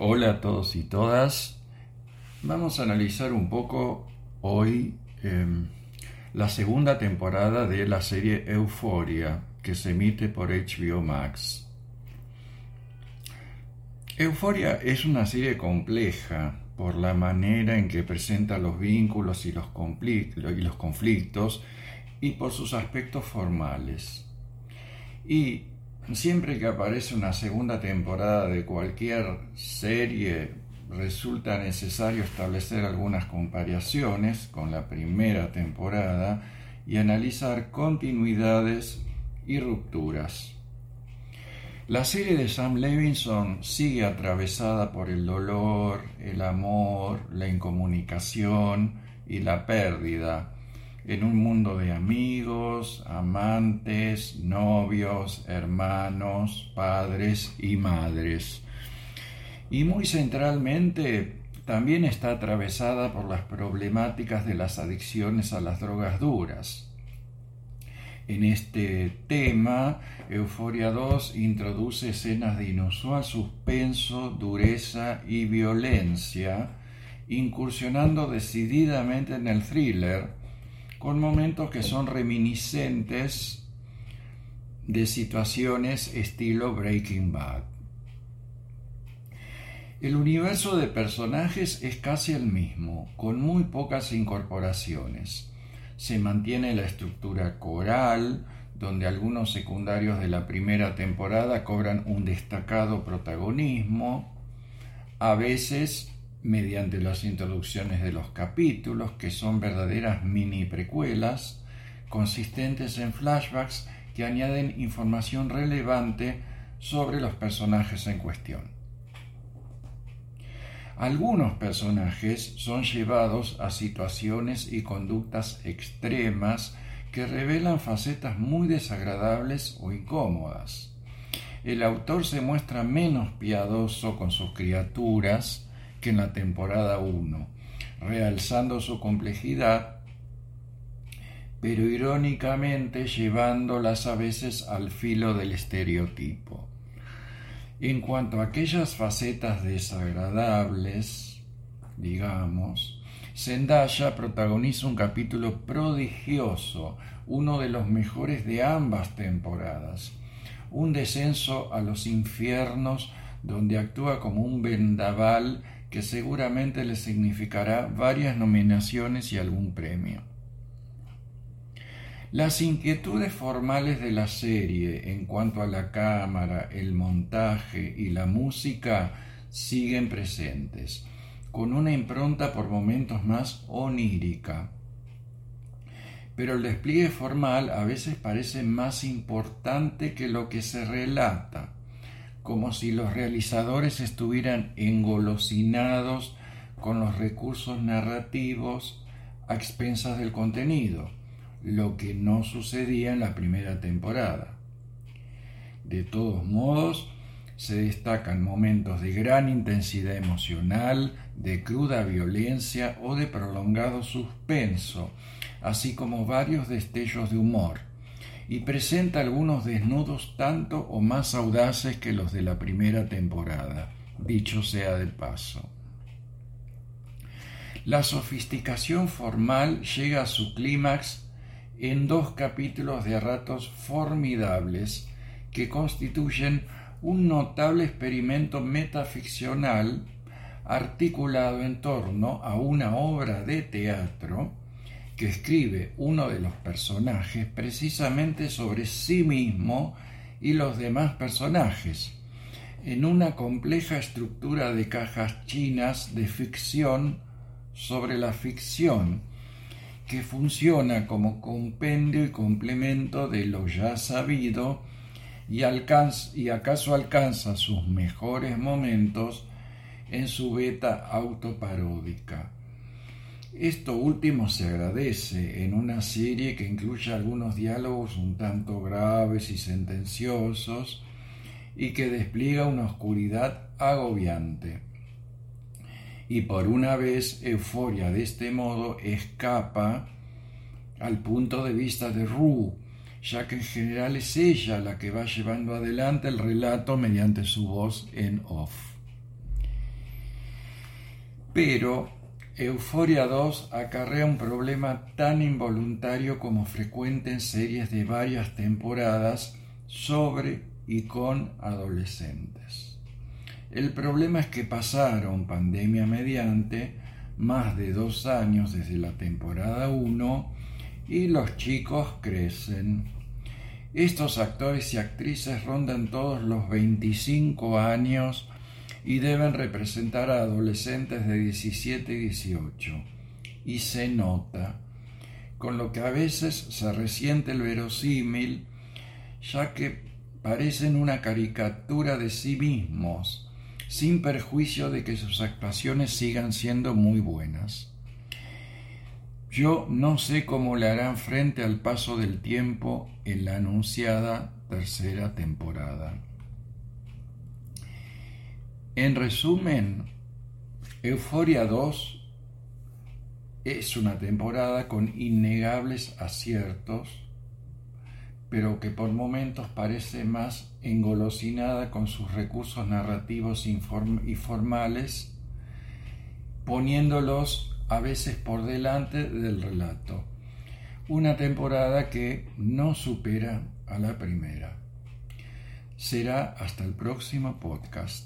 Hola a todos y todas. Vamos a analizar un poco hoy em, la segunda temporada de la serie Euforia que se emite por HBO Max. Euforia es una serie compleja por la manera en que presenta los vínculos y los, y los conflictos y por sus aspectos formales. Y Siempre que aparece una segunda temporada de cualquier serie, resulta necesario establecer algunas comparaciones con la primera temporada y analizar continuidades y rupturas. La serie de Sam Levinson sigue atravesada por el dolor, el amor, la incomunicación y la pérdida, en un mundo de amigos, amantes, novios, hermanos, padres y madres. Y muy centralmente también está atravesada por las problemáticas de las adicciones a las drogas duras. En este tema, Euforia 2 introduce escenas de inusual suspenso, dureza y violencia, incursionando decididamente en el thriller, con momentos que son reminiscentes de situaciones estilo Breaking Bad. El universo de personajes es casi el mismo, con muy pocas incorporaciones. Se mantiene la estructura coral, donde algunos secundarios de la primera temporada cobran un destacado protagonismo, a veces mediante las introducciones de los capítulos, que son verdaderas mini precuelas, consistentes en flashbacks que añaden información relevante sobre los personajes en cuestión. Algunos personajes son llevados a situaciones y conductas extremas que revelan facetas muy desagradables o incómodas. El autor se muestra menos piadoso con sus criaturas, en la temporada 1, realzando su complejidad, pero irónicamente llevándolas a veces al filo del estereotipo. En cuanto a aquellas facetas desagradables, digamos, Zendaya protagoniza un capítulo prodigioso, uno de los mejores de ambas temporadas, un descenso a los infiernos donde actúa como un vendaval que seguramente le significará varias nominaciones y algún premio. Las inquietudes formales de la serie en cuanto a la cámara, el montaje y la música siguen presentes, con una impronta por momentos más onírica. Pero el despliegue formal a veces parece más importante que lo que se relata como si los realizadores estuvieran engolosinados con los recursos narrativos a expensas del contenido, lo que no sucedía en la primera temporada. De todos modos, se destacan momentos de gran intensidad emocional, de cruda violencia o de prolongado suspenso, así como varios destellos de humor y presenta algunos desnudos tanto o más audaces que los de la primera temporada, dicho sea de paso. La sofisticación formal llega a su clímax en dos capítulos de ratos formidables que constituyen un notable experimento metaficcional articulado en torno a una obra de teatro que escribe uno de los personajes precisamente sobre sí mismo y los demás personajes, en una compleja estructura de cajas chinas de ficción sobre la ficción, que funciona como compendio y complemento de lo ya sabido y, y acaso alcanza sus mejores momentos en su beta autoparódica. Esto último se agradece en una serie que incluye algunos diálogos un tanto graves y sentenciosos y que despliega una oscuridad agobiante. Y por una vez Euforia de este modo escapa al punto de vista de Rue, ya que en general es ella la que va llevando adelante el relato mediante su voz en off. Pero Euforia 2 acarrea un problema tan involuntario como frecuente en series de varias temporadas sobre y con adolescentes. El problema es que pasaron pandemia mediante más de dos años desde la temporada 1 y los chicos crecen. Estos actores y actrices rondan todos los 25 años y deben representar a adolescentes de 17 y 18. Y se nota, con lo que a veces se resiente el verosímil, ya que parecen una caricatura de sí mismos, sin perjuicio de que sus actuaciones sigan siendo muy buenas. Yo no sé cómo le harán frente al paso del tiempo en la anunciada tercera temporada. En resumen, Euforia 2 es una temporada con innegables aciertos, pero que por momentos parece más engolosinada con sus recursos narrativos y formales, poniéndolos a veces por delante del relato. Una temporada que no supera a la primera. Será hasta el próximo podcast.